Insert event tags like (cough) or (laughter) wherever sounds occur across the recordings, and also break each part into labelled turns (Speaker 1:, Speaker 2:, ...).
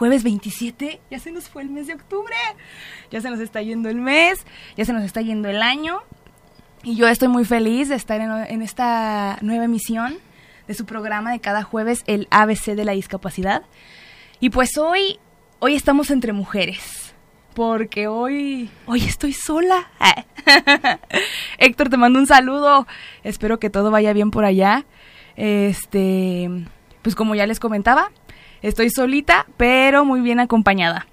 Speaker 1: jueves 27. Ya se nos fue el mes de octubre. Ya se nos está yendo el mes, ya se nos está yendo el año. Y yo estoy muy feliz de estar en, esta nueva emisión de su programa de cada jueves, el ABC de la discapacidad. Y pues hoy, hoy estamos entre mujeres. Porque hoy, hoy estoy sola. (laughs) Héctor, te mando un saludo. Espero que todo vaya bien por allá. Este, pues como ya les comentaba, estoy solita, pero muy bien acompañada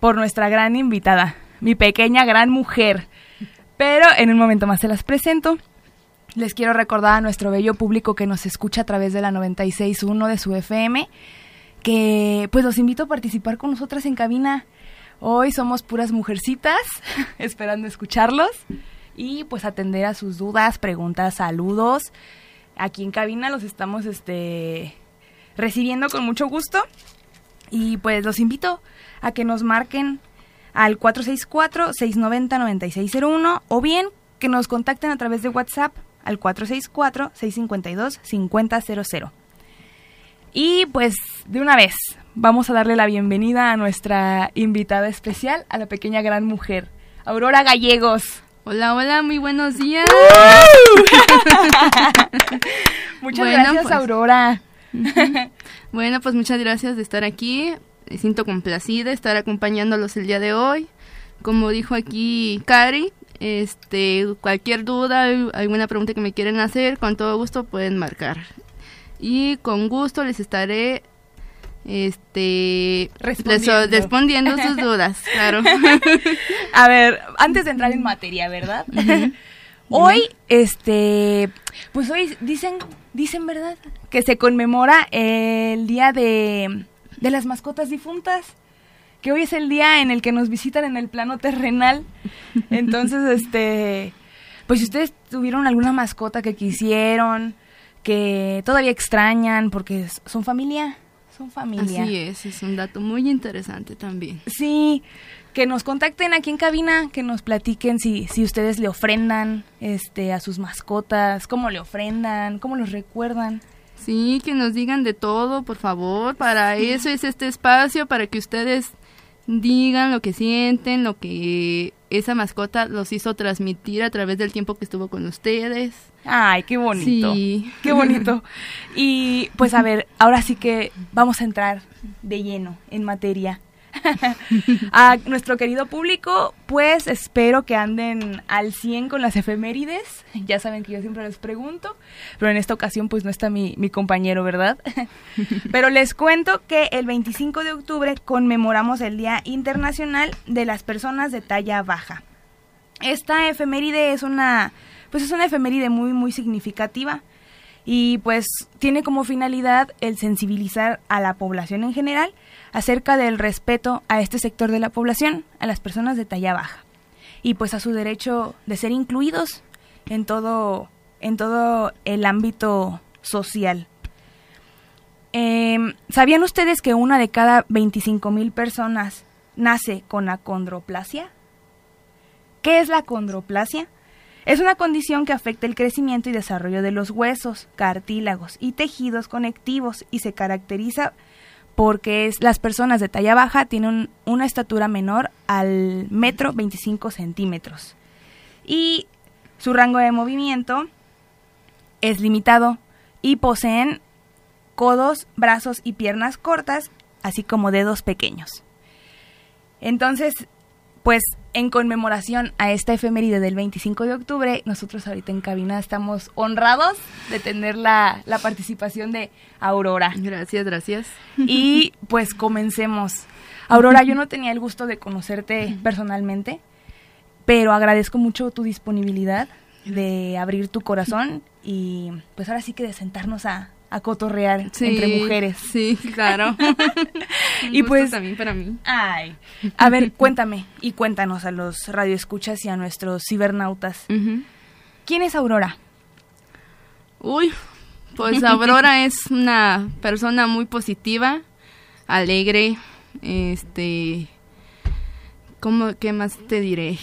Speaker 1: por nuestra gran invitada, mi pequeña gran mujer. Pero en un momento más se las presento. Les quiero recordar a nuestro bello público que nos escucha a través de la 96.1 de su FM que pues los invito a participar con nosotras en cabina. Hoy somos puras mujercitas (laughs) esperando escucharlos y pues atender a sus dudas, preguntas, saludos. Aquí en cabina los estamos este recibiendo con mucho gusto y pues los invito a que nos marquen al 464-690-9601 o bien que nos contacten a través de WhatsApp al 464-652-5000. Y pues de una vez vamos a darle la bienvenida a nuestra invitada especial, a la pequeña gran mujer, Aurora Gallegos.
Speaker 2: Hola, hola, muy buenos días. (laughs) (laughs)
Speaker 1: muchas gracias, pues, Aurora.
Speaker 2: Bueno, pues muchas gracias de estar aquí. Me siento complacida de estar acompañándolos el día de hoy. Como dijo aquí Cari, este, cualquier duda, alguna pregunta que me quieren hacer, con todo gusto pueden marcar. Y con gusto les estaré este respondiendo. sus dudas, claro. (laughs)
Speaker 1: A ver, antes de entrar en materia, ¿verdad? Hoy, este, pues hoy dicen, dicen, ¿verdad? Que se conmemora el día de, de las mascotas difuntas que hoy es el día en el que nos visitan en el plano terrenal. (laughs) Entonces, este, pues si ustedes tuvieron alguna mascota que quisieron, que todavía extrañan, porque son familia, son familia.
Speaker 2: Así es, es un dato muy interesante también.
Speaker 1: Sí, que nos contacten aquí en cabina, que nos platiquen si, si ustedes le ofrendan este, a sus mascotas, cómo le ofrendan, cómo los recuerdan.
Speaker 2: Sí, que nos digan de todo, por favor. Para eso es este espacio, para que ustedes digan lo que sienten, lo que esa mascota los hizo transmitir a través del tiempo que estuvo con ustedes.
Speaker 1: Ay, qué bonito. Sí. Qué bonito. Y pues a ver, ahora sí que vamos a entrar de lleno en materia. (laughs) a nuestro querido público, pues espero que anden al 100 con las efemérides. Ya saben que yo siempre les pregunto, pero en esta ocasión pues no está mi, mi compañero, ¿verdad? (laughs) pero les cuento que el 25 de octubre conmemoramos el Día Internacional de las Personas de Talla Baja. Esta efeméride es una, pues es una efeméride muy, muy significativa y pues tiene como finalidad el sensibilizar a la población en general acerca del respeto a este sector de la población, a las personas de talla baja, y pues a su derecho de ser incluidos en todo, en todo el ámbito social. Em, ¿Sabían ustedes que una de cada 25 mil personas nace con acondroplasia? ¿Qué es la acondroplasia? Es una condición que afecta el crecimiento y desarrollo de los huesos, cartílagos y tejidos conectivos y se caracteriza porque las personas de talla baja tienen una estatura menor al metro 25 centímetros y su rango de movimiento es limitado y poseen codos, brazos y piernas cortas, así como dedos pequeños. Entonces, pues en conmemoración a esta efeméride del 25 de octubre, nosotros ahorita en cabina estamos honrados de tener la, la participación de Aurora.
Speaker 2: Gracias, gracias.
Speaker 1: Y pues comencemos. Aurora, yo no tenía el gusto de conocerte personalmente, pero agradezco mucho tu disponibilidad de abrir tu corazón y pues ahora sí que de sentarnos a, a cotorrear entre mujeres.
Speaker 2: Sí, claro. (laughs)
Speaker 1: y pues
Speaker 2: también para mí.
Speaker 1: Ay. A ver, cuéntame y cuéntanos a los radioescuchas y a nuestros cibernautas. ¿Quién es Aurora?
Speaker 2: Uy, pues (laughs) Aurora es una persona muy positiva, alegre, este ¿cómo qué más te diré?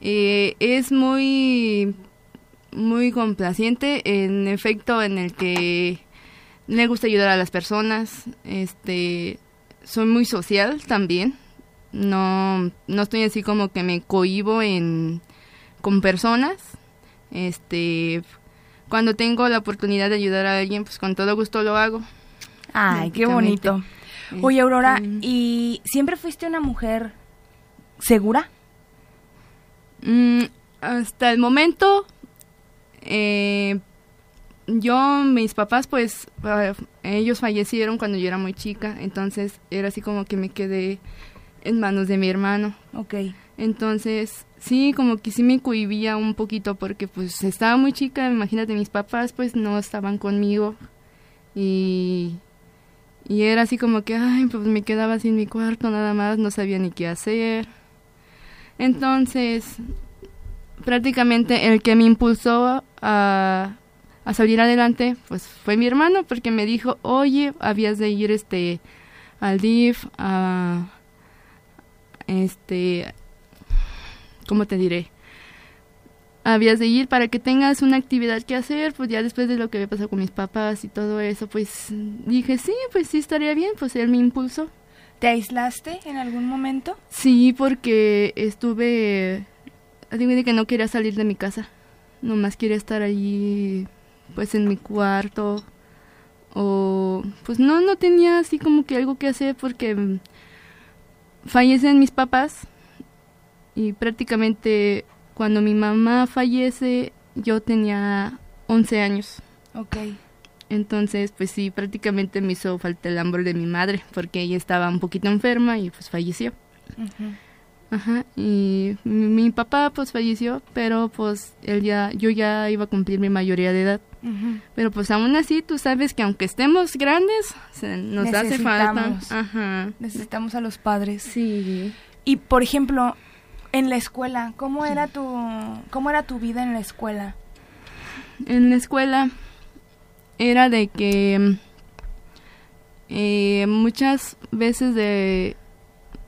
Speaker 2: Eh, es muy muy complaciente, en efecto, en el que le gusta ayudar a las personas, este, soy muy social también. No, no estoy así como que me cohibo en con personas. Este, cuando tengo la oportunidad de ayudar a alguien, pues con todo gusto lo hago.
Speaker 1: Ay, qué bonito. Oye, Aurora,
Speaker 2: Este,
Speaker 1: ¿y siempre fuiste una mujer segura?
Speaker 2: Mm, hasta el momento, eh, yo, mis papás, pues, ellos fallecieron cuando yo era muy chica, entonces era así como que me quedé en manos de mi hermano.
Speaker 1: Ok.
Speaker 2: Entonces, sí, como que sí me cohibía un poquito porque pues estaba muy chica, imagínate, mis papás pues no estaban conmigo y, y era así como que, ay, pues me quedaba en mi cuarto nada más, no sabía ni qué hacer. Entonces, prácticamente el que me impulsó a, a salir adelante pues fue mi hermano porque me dijo, oye, habías de ir este al DIF a este ¿cómo te diré? Habías de ir para que tengas una actividad que hacer, pues ya después de lo que me pasó con mis papás y todo eso, pues dije, sí, pues sí estaría bien, pues él me impulsó.
Speaker 1: ¿Te aislaste en algún momento?
Speaker 2: Sí, porque estuve, de que no quería salir de mi casa, nomás quería estar allí, pues en mi cuarto, o pues no, no tenía así como que algo que hacer porque fallecen mis papás y prácticamente cuando mi mamá fallece yo tenía 11 años.
Speaker 1: Ok.
Speaker 2: Entonces, pues sí, prácticamente me hizo falta el amor de mi madre porque ella estaba un poquito enferma y pues falleció.
Speaker 1: Ujú.
Speaker 2: Ajá, y mi, papá pues falleció, pero pues él ya, yo ya iba a cumplir mi mayoría de edad.
Speaker 1: Ujú.
Speaker 2: Pero pues aún así tú sabes que aunque estemos grandes, se nos hace falta. Ajá.
Speaker 1: Necesitamos a los padres.
Speaker 2: Sí.
Speaker 1: Y por ejemplo, en la escuela, ¿cómo era tu cómo era tu vida en la escuela?
Speaker 2: En la escuela era de que eh, muchas veces de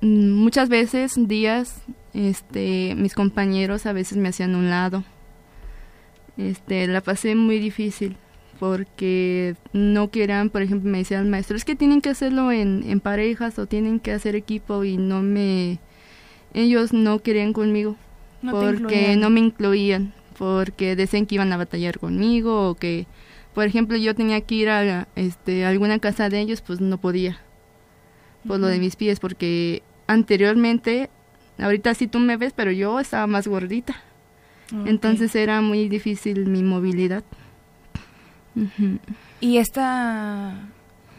Speaker 2: muchas veces días este mis compañeros a veces me hacían un lado. Este la pasé muy difícil porque no querían por ejemplo me decían maestro es que tienen que hacerlo en, en parejas o tienen que hacer equipo y no me ellos no querían conmigo
Speaker 1: No
Speaker 2: porque no me incluían, porque decían que iban a batallar conmigo o que, por ejemplo, yo tenía que ir a este, a alguna casa de ellos, pues no podía, por lo de mis pies, porque anteriormente, ahorita sí tú me ves, pero yo estaba más gordita, entonces era muy difícil mi movilidad.
Speaker 1: Y esta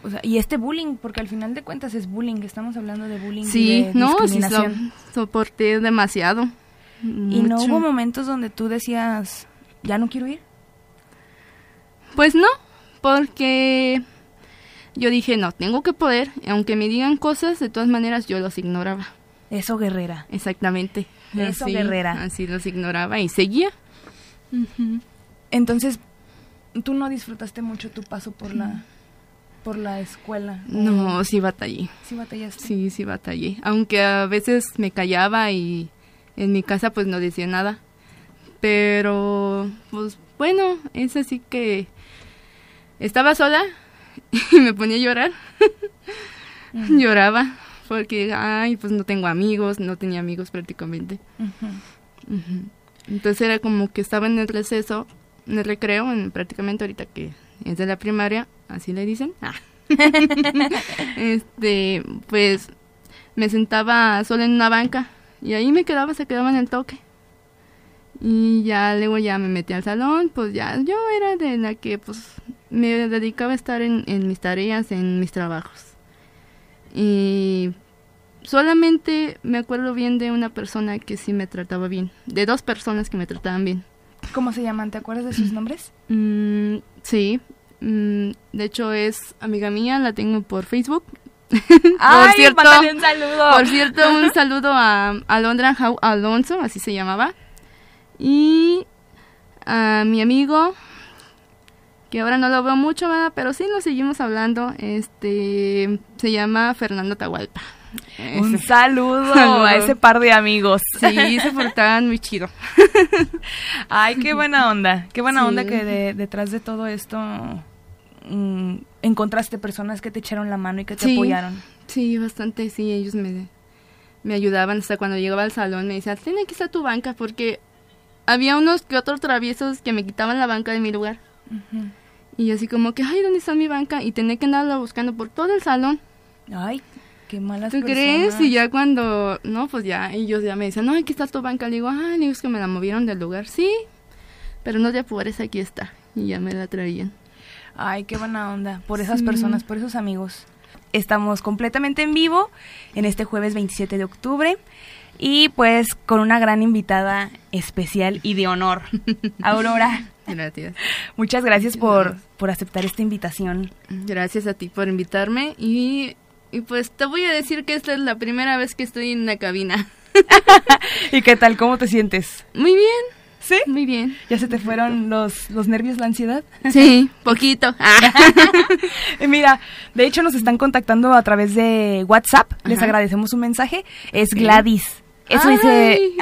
Speaker 1: o sea, y este bullying, porque al final de cuentas es bullying, estamos hablando de bullying y
Speaker 2: Sí,
Speaker 1: de
Speaker 2: no, sí, so-
Speaker 1: discriminación.
Speaker 2: soporté demasiado.
Speaker 1: y no hubo momentos donde tú decías, ya no quiero ir.
Speaker 2: Pues no, porque yo dije, no, tengo que poder, aunque me digan cosas, de todas maneras yo los ignoraba.
Speaker 1: Eso, guerrera.
Speaker 2: Exactamente.
Speaker 1: Eso,
Speaker 2: Así,
Speaker 1: guerrera.
Speaker 2: Así los ignoraba y seguía.
Speaker 1: Entonces, tú no disfrutaste mucho tu paso por la por la escuela. ¿o
Speaker 2: No, sí batallé.
Speaker 1: Sí batallaste.
Speaker 2: Sí, sí batallé. Aunque a veces me callaba y en mi casa pues no decía nada. Pero, pues bueno, es así que estaba sola (laughs) y me ponía a llorar. Lloraba porque, ay, pues no tengo amigos, no tenía amigos prácticamente. Entonces era como que estaba en el receso, en el recreo, en, prácticamente ahorita que es de la primaria, así le dicen. Ah. (laughs) este, pues me sentaba sola en una banca y ahí me quedaba, se quedaba en el toque. Y ya luego ya me metí al salón, pues ya yo era de la que pues me dedicaba a estar en, en mis tareas, en mis trabajos. Y solamente me acuerdo bien de una persona que sí me trataba bien, de dos personas que me trataban bien.
Speaker 1: ¿Cómo se llaman? ¿Te acuerdas de sus nombres?
Speaker 2: Mm, sí, mm, de hecho es amiga mía, la tengo por Facebook. (laughs)
Speaker 1: ¡Ay,
Speaker 2: cierto,
Speaker 1: mándale un saludo!
Speaker 2: Por cierto, un (laughs) saludo a Alondra Alonso, así se llamaba. Y a mi amigo, que ahora no lo veo mucho, ¿verdad? pero sí nos seguimos hablando. Este se llama Fernando Tahualpa.
Speaker 1: Un saludo,
Speaker 2: Saludo.
Speaker 1: a ese par de amigos.
Speaker 2: Sí, se portaban muy chido. (laughs)
Speaker 1: Ay, qué buena onda. Qué buena
Speaker 2: Sí.
Speaker 1: onda que de- detrás de todo esto mm, encontraste personas que te echaron la mano y que te
Speaker 2: Sí.
Speaker 1: apoyaron.
Speaker 2: Sí, bastante, sí, ellos me, me ayudaban hasta cuando llegaba al salón, me decían, tiene que estar tu banca, porque había unos que otros traviesos que me quitaban la banca de mi lugar. Y así como que, ay, ¿dónde está mi banca? Y tenía que andarla buscando por todo el salón.
Speaker 1: Ay, qué malas
Speaker 2: ¿Tú crees? Y ya cuando, no, pues ya, ellos ya me decían, no, aquí está tu banca. Le digo, ay, digo, es que me la movieron del lugar. Sí, pero no te apures, aquí está. Y ya me la traían.
Speaker 1: Ay, qué buena onda. Por esas personas, por esos amigos. Estamos completamente en vivo en este jueves 27 de octubre y pues con una gran invitada especial y de honor, (laughs) Aurora.
Speaker 2: Gracias.
Speaker 1: Muchas gracias por, por aceptar esta invitación.
Speaker 2: Gracias a ti por invitarme y, y pues te voy a decir que esta es la primera vez que estoy en una cabina. (laughs) (laughs)
Speaker 1: ¿Y qué tal? ¿Cómo te sientes?
Speaker 2: Muy bien.
Speaker 1: ¿Sí?
Speaker 2: Muy bien.
Speaker 1: ¿Ya se te fueron los, los nervios, la ansiedad?
Speaker 2: Sí, poquito.
Speaker 1: Mira, de hecho nos están contactando a través de WhatsApp. Les agradecemos un mensaje. Es Gladys. Eso dice...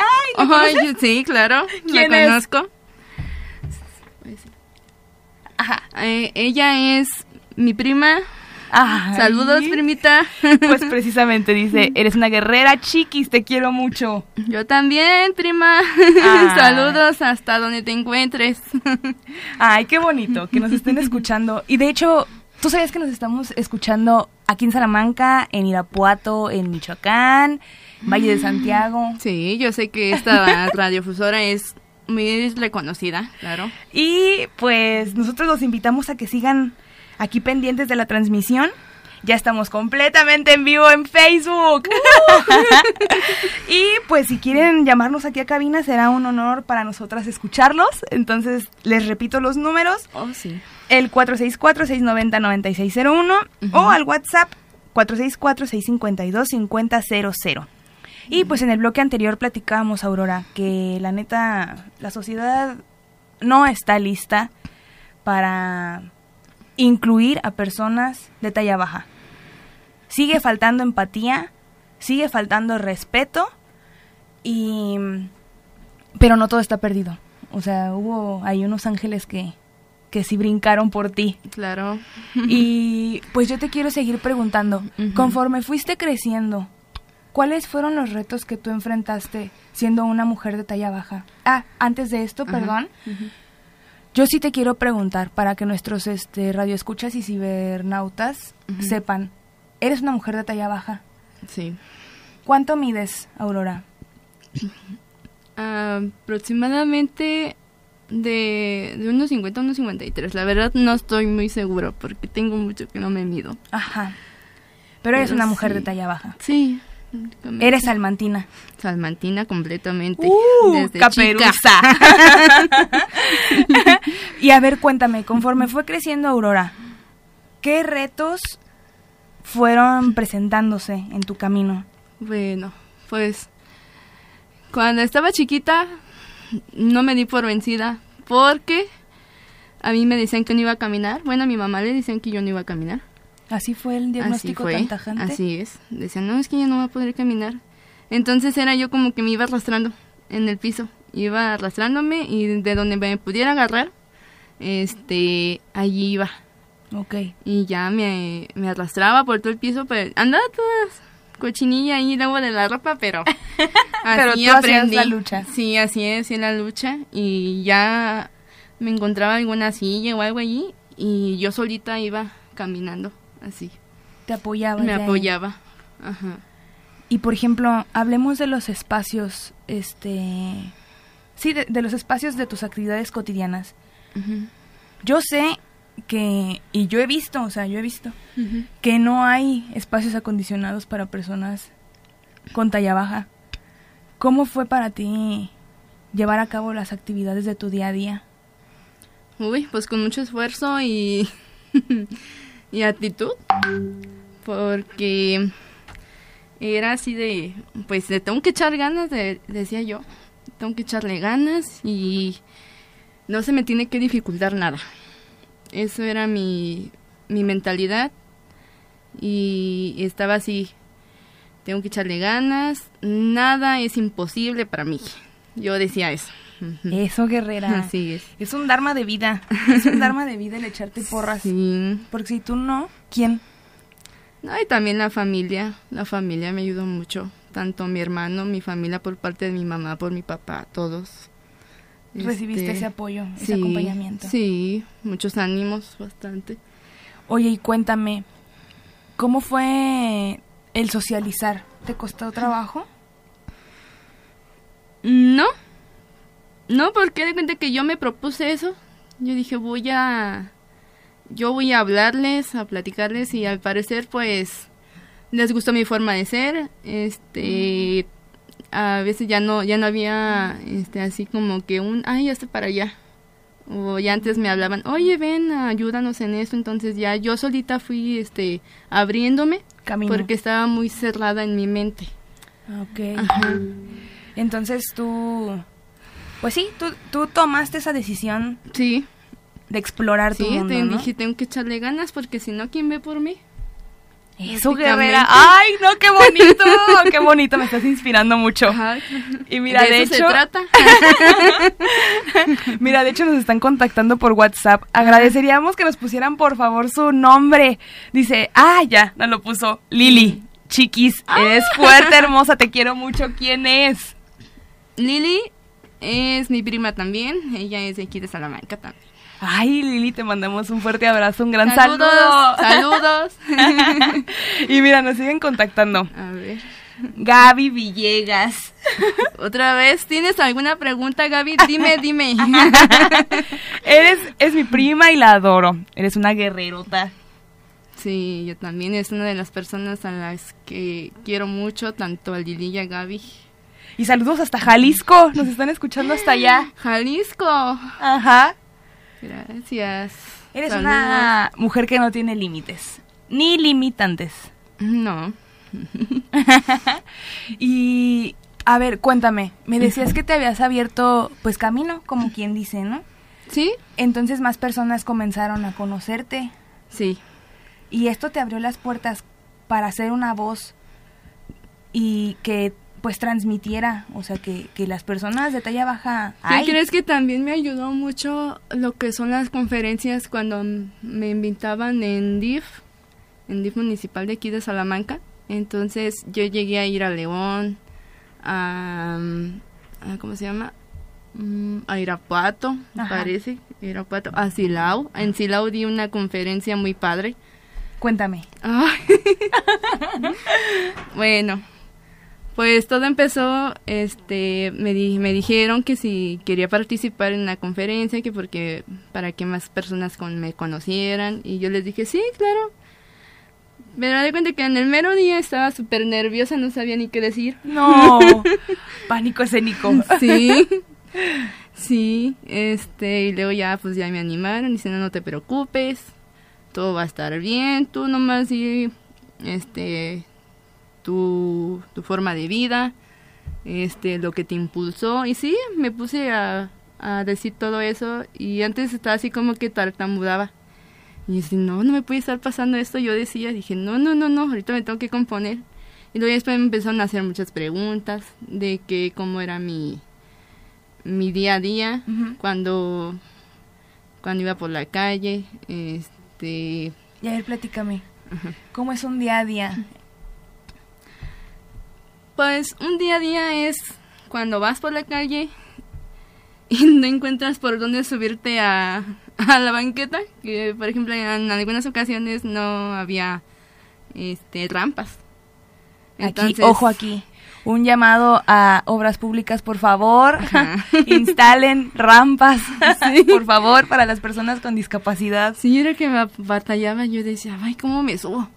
Speaker 2: Ay, sí, claro.
Speaker 1: ¿Quién
Speaker 2: la conozco. Ajá. Eh, ella es mi prima Saludos, primita. (laughs)
Speaker 1: Pues precisamente dice, eres una guerrera chiquis, te quiero mucho.
Speaker 2: Yo también, prima. (laughs) Saludos hasta donde te encuentres. (laughs)
Speaker 1: Ay, qué bonito que nos estén escuchando. Y de hecho, ¿tú sabes que nos estamos escuchando aquí en Salamanca, en Irapuato, en Michoacán, Valle de Santiago?
Speaker 2: Sí, yo sé que esta (laughs) radiofusora es muy reconocida, claro.
Speaker 1: Y pues nosotros los invitamos a que sigan aquí pendientes de la transmisión. Ya estamos completamente en vivo en Facebook. (laughs) (laughs) y pues si quieren llamarnos aquí a cabina será un honor para nosotras escucharlos. Entonces les repito los números.
Speaker 2: Oh, sí.
Speaker 1: El 464-690-9601 o al WhatsApp 464-652-5000. Y pues en el bloque anterior platicábamos, Aurora, que la neta, la sociedad no está lista para incluir a personas de talla baja. Sigue faltando empatía, sigue faltando respeto y pero no todo está perdido. O sea, hubo hay unos ángeles que que sí brincaron por ti.
Speaker 2: Claro.
Speaker 1: Y pues yo te quiero seguir preguntando, (laughs) conforme fuiste creciendo, ¿cuáles fueron los retos que tú enfrentaste siendo una mujer de talla baja? Ah, antes de esto, perdón. Yo sí te quiero preguntar para que nuestros este, radioescuchas y cibernautas sepan, eres una mujer de talla baja.
Speaker 2: Sí.
Speaker 1: ¿Cuánto mides, Aurora? (clears throat)
Speaker 2: aproximadamente de, de unos 50 a unos 53. La verdad no estoy muy seguro porque tengo mucho que no me mido.
Speaker 1: Ajá. Pero eres una mujer de talla baja.
Speaker 2: Sí.
Speaker 1: Eres salmantina.
Speaker 2: Salmantina completamente.
Speaker 1: Uh, desde caperuza. (laughs) y a ver, cuéntame, conforme fue creciendo Aurora, ¿qué retos fueron presentándose en tu camino?
Speaker 2: Bueno, pues cuando estaba chiquita no me di por vencida porque a mí me decían que no iba a caminar. Bueno, a mi mamá le decían que yo no iba a caminar.
Speaker 1: Así fue el diagnóstico
Speaker 2: así
Speaker 1: tan tajante.
Speaker 2: Así es. Decían, no, es que ya no va a poder caminar. Entonces era yo como que me iba arrastrando en el piso. Iba arrastrándome y de donde me pudiera agarrar, este, allí iba.
Speaker 1: Ok.
Speaker 2: Y ya me, me arrastraba por todo el piso, pero andaba toda cochinilla ahí luego de la ropa, pero (laughs)
Speaker 1: así aprendí. la lucha.
Speaker 2: Sí, así es, en la lucha. Y ya me encontraba alguna silla o algo allí y yo solita iba caminando así.
Speaker 1: Te apoyaba.
Speaker 2: Me apoyaba. Ajá.
Speaker 1: Y por ejemplo, hablemos de los espacios, este, sí, de, los espacios de tus actividades cotidianas. Yo sé que, y yo he visto, o sea, yo he visto, que no hay espacios acondicionados para personas con talla baja. ¿Cómo fue para ti llevar a cabo las actividades de tu día a día?
Speaker 2: Uy, pues con mucho esfuerzo y (laughs) y actitud, porque era así de, pues le tengo que echar ganas, de, decía yo, tengo que echarle ganas y no se me tiene que dificultar nada. Eso era mi, mi mentalidad y estaba así, tengo que echarle ganas, nada es imposible para mí. Yo decía eso.
Speaker 1: Eso, guerrera. (laughs)
Speaker 2: Así es.
Speaker 1: Es un dharma de vida. Es un dharma de vida el echarte porras.
Speaker 2: Sí.
Speaker 1: Porque si tú no, ¿quién?
Speaker 2: No, y también la familia, la familia me ayudó mucho, tanto mi hermano, mi familia por parte de mi mamá, por mi papá, todos.
Speaker 1: ¿Recibiste
Speaker 2: Este,
Speaker 1: ese apoyo, ese
Speaker 2: sí,
Speaker 1: acompañamiento?
Speaker 2: Sí, muchos ánimos, bastante.
Speaker 1: Oye, y cuéntame, ¿cómo fue el socializar? ¿Te costó trabajo?
Speaker 2: No, no, porque de cuenta que yo me propuse eso. Yo dije, voy a, yo voy a hablarles, a platicarles y al parecer pues les gustó mi forma de ser. Este, a veces ya no, ya no había, este, así como que un, ay, ya estoy para allá. O ya antes me hablaban, oye, ven, ayúdanos en esto. Entonces ya yo solita fui, este, abriéndome
Speaker 1: Camino.
Speaker 2: porque estaba muy cerrada en mi mente.
Speaker 1: Ok.
Speaker 2: Ajá.
Speaker 1: Entonces tú, pues sí, tú, tú tomaste esa decisión
Speaker 2: Sí,
Speaker 1: de explorar tu
Speaker 2: Sí,
Speaker 1: mundo,
Speaker 2: te
Speaker 1: ¿no?
Speaker 2: dije, tengo que echarle ganas porque si no, ¿quién ve por mí?
Speaker 1: Eso, guerrera. ¡Ay, no, qué bonito! (laughs) ¡Qué bonito! Me estás inspirando mucho.
Speaker 2: Ajá.
Speaker 1: Y mira, de,
Speaker 2: eso
Speaker 1: hecho,
Speaker 2: se trata. (laughs)
Speaker 1: mira, de hecho nos están contactando por WhatsApp. Agradeceríamos que nos pusieran por favor su nombre. Dice, ah, ya, no lo puso. Lili, chiquis, eres fuerte, hermosa, te quiero mucho. ¿Quién es?
Speaker 2: Lili es mi prima también. Ella es de aquí de Salamanca también.
Speaker 1: Ay, Lili, te mandamos un fuerte abrazo, un gran
Speaker 2: Saludos.
Speaker 1: saludo.
Speaker 2: Saludos. (laughs)
Speaker 1: y mira, nos siguen contactando.
Speaker 2: A ver.
Speaker 1: Gaby Villegas. (laughs)
Speaker 2: Otra vez, ¿tienes alguna pregunta, Gaby? Dime, dime. (laughs)
Speaker 1: Eres, es mi prima y la adoro. Eres una guerrerota.
Speaker 2: Sí, yo también. Es una de las personas a las que quiero mucho, tanto a Lili y a Gaby.
Speaker 1: Y saludos hasta Jalisco. Nos están escuchando hasta allá.
Speaker 2: Jalisco.
Speaker 1: Ajá.
Speaker 2: Gracias.
Speaker 1: Eres
Speaker 2: Saludos.
Speaker 1: una mujer que no tiene límites. Ni limitantes.
Speaker 2: No. (laughs)
Speaker 1: Y, a ver, cuéntame. Me decías que te habías abierto, pues, camino, como quien dice, ¿no?
Speaker 2: ¿Sí?
Speaker 1: Entonces más personas comenzaron a conocerte.
Speaker 2: Sí.
Speaker 1: Y esto te abrió las puertas para ser una voz y que pues transmitiera, o sea, que, que las personas de talla baja...
Speaker 2: ¿Qué crees que también me ayudó mucho lo que son las conferencias cuando me invitaban en DIF, en DIF municipal de aquí de Salamanca? Entonces yo llegué a ir a León, a, a- ¿cómo se llama? Mm, A Irapuato, me parece, Irapuato, a Silao. En Silao di una conferencia muy padre.
Speaker 1: Cuéntame.
Speaker 2: Ay. (laughs) bueno, pues todo empezó, este, me, di- me dijeron que si quería participar en la conferencia, que porque para que más personas con- me conocieran, y yo les dije, sí, claro. Me di cuenta que en el mero día estaba súper nerviosa, no sabía ni qué decir.
Speaker 1: No, (laughs) pánico escénico.
Speaker 2: Sí, sí, este, y luego ya, pues ya me animaron, diciendo, no te preocupes, todo va a estar bien, tú nomás di, este, tu, tu forma de vida, este, lo que te impulsó, y sí, me puse a, a decir todo eso, y antes estaba así como que tartamudaba. Y decía, no, no me puede estar pasando esto. Yo decía, dije, no, no, no, no, ahorita me tengo que componer. Y luego después me empezaron a hacer muchas preguntas de que cómo era mi, mi día a día cuando, cuando iba por la calle. Este,
Speaker 1: Y a ver, platícame. ¿Cómo es un día a día?
Speaker 2: Pues un día a día es cuando vas por la calle y (laughs) no encuentras por dónde subirte a, a la banqueta, que por ejemplo en algunas ocasiones no había este rampas.
Speaker 1: Aquí, ojo aquí. Un llamado a obras públicas, por favor.
Speaker 2: Ajá. (laughs)
Speaker 1: Instalen rampas, (laughs) por favor, para las personas con discapacidad.
Speaker 2: Sí, era que me batallaba, yo decía, ay, ¿cómo me subo?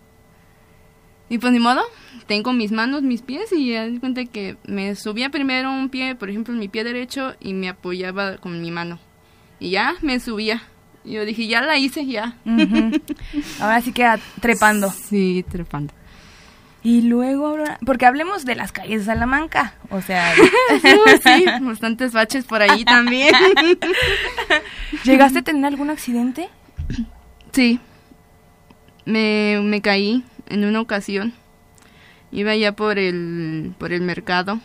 Speaker 2: Y pues ni modo, tengo mis manos, mis pies y ya di cuenta que me subía primero un pie, por ejemplo, mi pie derecho y me apoyaba con mi mano. Y ya me subía. Yo dije, ya la hice, ya.
Speaker 1: Ahora sí queda trepando.
Speaker 2: Sí, trepando.
Speaker 1: Y luego, porque hablemos de las calles de Salamanca. O sea, (laughs)
Speaker 2: sí, bastantes baches por ahí también. (laughs)
Speaker 1: ¿llegaste a tener algún accidente?
Speaker 2: Sí, me, me caí en una ocasión. Iba ya por el, por el mercado,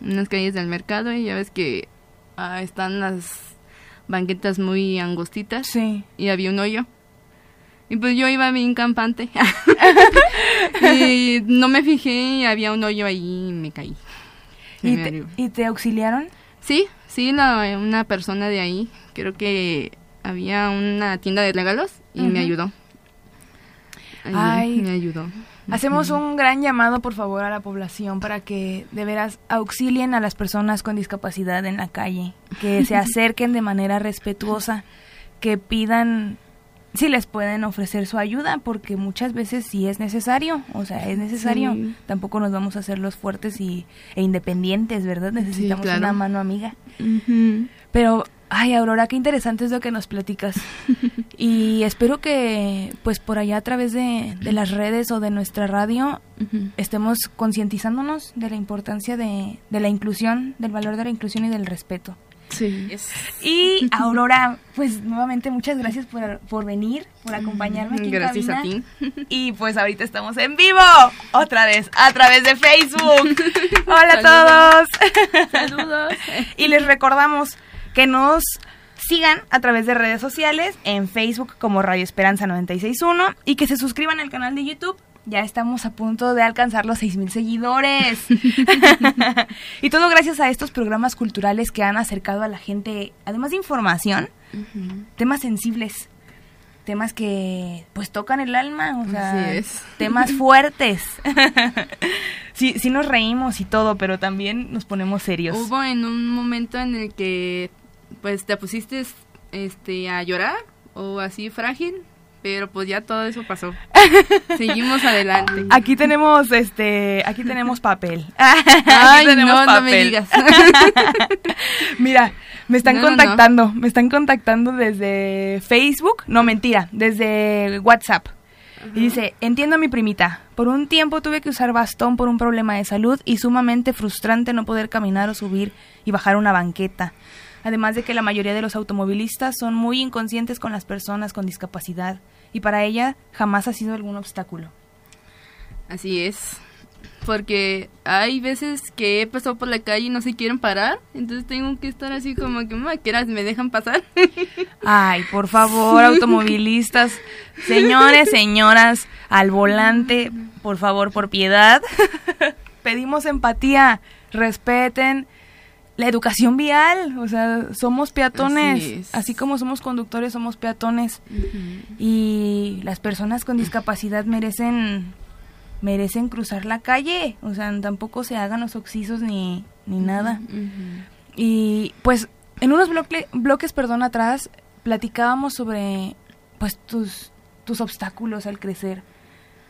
Speaker 2: unas calles del mercado, y ya ves que ah, están las banquetas muy angostitas
Speaker 1: Sí.
Speaker 2: y había un hoyo. Y pues yo iba bien campante. (laughs) y no me fijé, había un hoyo ahí y me caí.
Speaker 1: ¿Y te, ¿Y te, auxiliaron?
Speaker 2: Sí, sí, la, una persona de ahí. Creo que había una tienda de regalos y me ayudó.
Speaker 1: Ay,
Speaker 2: me ayudó.
Speaker 1: Hacemos un gran llamado, por favor, a la población para que de veras auxilien a las personas con discapacidad en la calle, que se (laughs) acerquen de manera respetuosa, que pidan si les pueden ofrecer su ayuda, porque muchas veces sí es necesario, o sea, es necesario. Tampoco nos vamos a hacer los fuertes y, e independientes, ¿verdad? Necesitamos una mano amiga. Pero Ay, Aurora, qué interesante es lo que nos platicas. (laughs) y espero que, pues, por allá a través de, las redes o de nuestra radio, estemos concientizándonos de la importancia de, la inclusión, del valor de la inclusión y del respeto.
Speaker 2: Sí.
Speaker 1: Y (laughs) Aurora, pues nuevamente muchas gracias por, venir, por acompañarme aquí.
Speaker 2: Gracias a ti.
Speaker 1: Y pues ahorita estamos en vivo, otra vez, a través de Facebook. (laughs) Hola a todos.
Speaker 2: Saludos. (laughs)
Speaker 1: y les recordamos que nos sigan a través de redes sociales, en Facebook como Radio Esperanza 961 y que se suscriban al canal de YouTube. Ya estamos a punto de alcanzar los 6.000 seguidores. (laughs) (laughs) y todo gracias a estos programas culturales que han acercado a la gente, además de información, temas sensibles, temas que pues tocan el alma, o sea, temas (laughs) fuertes. sí, sí nos reímos y todo, pero también nos ponemos serios.
Speaker 2: Hubo en un momento en el que pues te pusiste este a llorar o así frágil, pero pues ya todo eso pasó. (laughs) Seguimos adelante.
Speaker 1: Aquí tenemos este, aquí tenemos papel. (laughs)
Speaker 2: Ay, no, no me digas. (laughs)
Speaker 1: Mira, me están contactando, me están contactando desde Facebook, no mentira, desde WhatsApp. Y dice, entiendo a mi primita, por un tiempo tuve que usar bastón por un problema de salud y sumamente frustrante no poder caminar o subir y bajar una banqueta además de que la mayoría de los automovilistas son muy inconscientes con las personas con discapacidad y para ella jamás ha sido algún obstáculo.
Speaker 2: Así es, porque hay veces que he pasado por la calle y no se quieren parar, entonces tengo que estar así como que, ¿quieras me dejan pasar? (laughs)
Speaker 1: Ay, por favor, automovilistas, señores, señoras, al volante, por favor, por piedad, (laughs) pedimos empatía, respeten la educación vial, o sea, somos peatones, así, como somos conductores, somos peatones. Y las personas con discapacidad merecen merecen cruzar la calle, o sea, tampoco se hagan los oxisos ni, ni nada. Y pues en unos bloques, perdón, atrás platicábamos sobre pues tus tus obstáculos al crecer.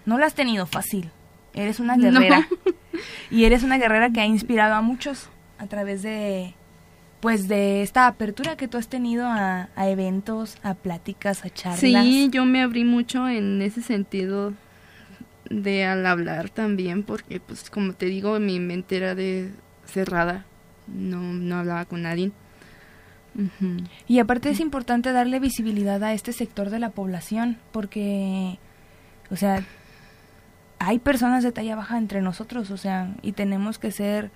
Speaker 1: No lo has tenido fácil. Eres una guerrera. (laughs) Y eres una guerrera que ha inspirado a muchos a través de pues de esta apertura que tú has tenido a, eventos, a pláticas, a charlas.
Speaker 2: Sí, yo me abrí mucho en ese sentido de al hablar también, porque pues como te digo, mi mente era de cerrada, no, no hablaba con nadie.
Speaker 1: Y aparte es importante darle visibilidad a este sector de la población, porque, o sea, hay personas de talla baja entre nosotros, o sea, y tenemos que ser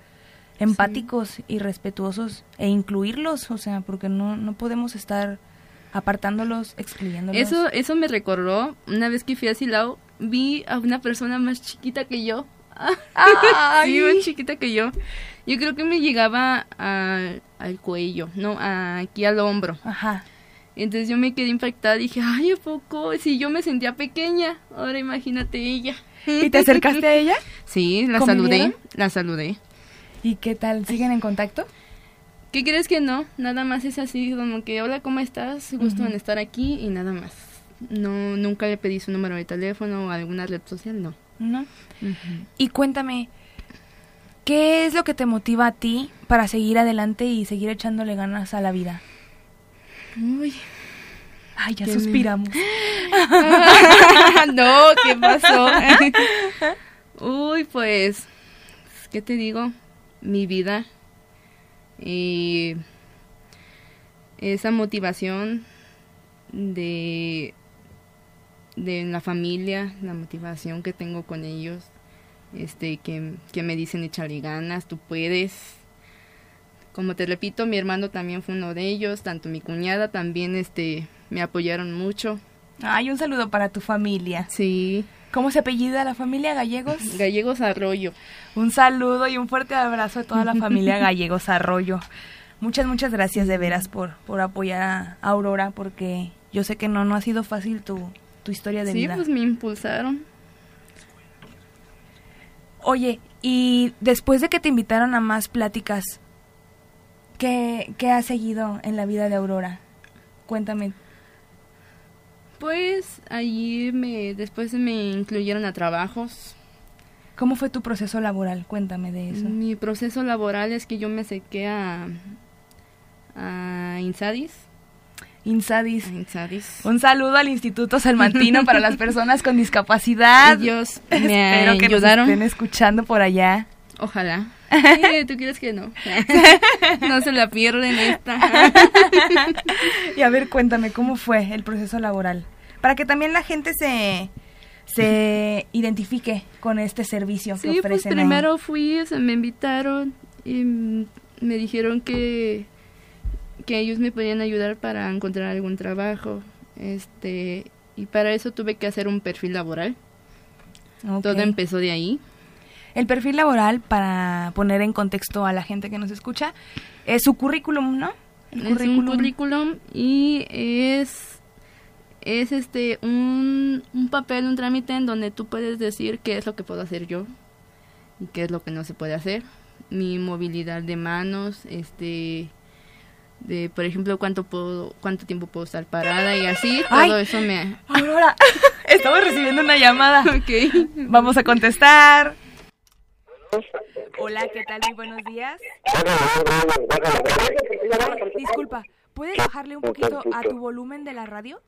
Speaker 1: empáticos y respetuosos e incluirlos, o sea, porque no, no podemos estar apartándolos, excluyéndolos.
Speaker 2: Eso, eso me recordó, una vez que fui a Silao, vi a una persona más chiquita que yo. (laughs) sí, más chiquita que yo. Yo creo que me llegaba al cuello, no, aquí al hombro.
Speaker 1: Ajá.
Speaker 2: Entonces yo me quedé impactada y dije, ay, ¿a poco? Si yo me sentía pequeña, ahora imagínate ella.
Speaker 1: ¿Y te acercaste a ella?
Speaker 2: Sí, la saludé, la saludé.
Speaker 1: ¿Y qué tal? ¿Siguen en contacto?
Speaker 2: ¿Qué crees que no? Nada más es así, como que, hola, ¿cómo estás? Gusto en estar aquí y nada más. No, nunca le pedí su número de teléfono o alguna red social, no.
Speaker 1: ¿No? Y cuéntame, ¿qué es lo que te motiva a ti para seguir adelante y seguir echándole ganas a la vida?
Speaker 2: Uy.
Speaker 1: Ay, ya suspiramos. (laughs) (laughs)
Speaker 2: no, ¿qué pasó? (laughs) Uy, pues, ¿qué te digo? Mi vida y esa motivación de, de la familia, la motivación que tengo con ellos, este, que, que me dicen échale ganas, tú puedes. Como te repito, mi hermano también fue uno de ellos, tanto mi cuñada también este, me apoyaron mucho
Speaker 1: Ay, un saludo para tu familia.
Speaker 2: Sí.
Speaker 1: ¿Cómo se apellida la familia Gallegos? (laughs)
Speaker 2: Gallegos Arroyo.
Speaker 1: Un saludo y un fuerte abrazo a toda la familia (laughs) Gallegos Arroyo. Muchas, muchas gracias de veras por, por apoyar a Aurora, porque yo sé que no, no ha sido fácil tu, tu historia de
Speaker 2: sí,
Speaker 1: vida.
Speaker 2: pues me impulsaron.
Speaker 1: Oye, y después de que te invitaron a más pláticas, ¿qué, qué has seguido en la vida de Aurora? Cuéntame.
Speaker 2: Pues allí me, después me incluyeron a trabajos.
Speaker 1: ¿Cómo fue tu proceso laboral? Cuéntame de eso.
Speaker 2: Mi proceso laboral es que yo me acerqué a, a Insadis.
Speaker 1: Insadis.
Speaker 2: Insadis.
Speaker 1: Un saludo al Instituto Salmantino para las personas con discapacidad. (laughs)
Speaker 2: Ellos (laughs) me
Speaker 1: Espero que
Speaker 2: ayudaron.
Speaker 1: nos estén escuchando por allá.
Speaker 2: Ojalá. Sí, (laughs) ¿Tú quieres que no? no se la pierden esta.
Speaker 1: Y a ver, cuéntame, ¿cómo fue el proceso laboral? Para que también la gente se, se identifique con este servicio que
Speaker 2: Sí, pues
Speaker 1: ofrecen. ahí.
Speaker 2: primero fui, o sea, me invitaron y me dijeron que, que ellos me podían ayudar para encontrar algún trabajo. Este, y para eso tuve que hacer un perfil laboral. Todo empezó de ahí.
Speaker 1: El perfil laboral, para poner en contexto a la gente que nos escucha, es su currículum, ¿no? El
Speaker 2: Es un currículum y es es este un, un papel, un trámite en donde tú puedes decir qué es lo que puedo hacer yo y qué es lo que no se puede hacer. Mi movilidad de manos, este de por ejemplo cuánto puedo cuánto tiempo puedo estar parada y así,
Speaker 1: Ay.
Speaker 2: todo eso me
Speaker 1: Aurora, (laughs) estamos recibiendo una llamada. (laughs)
Speaker 2: Ok.
Speaker 1: Vamos a contestar. Hola, ¿qué tal? Muy buenos días. Disculpa, ¿puedes bajarle un poquito a tu volumen de la radio?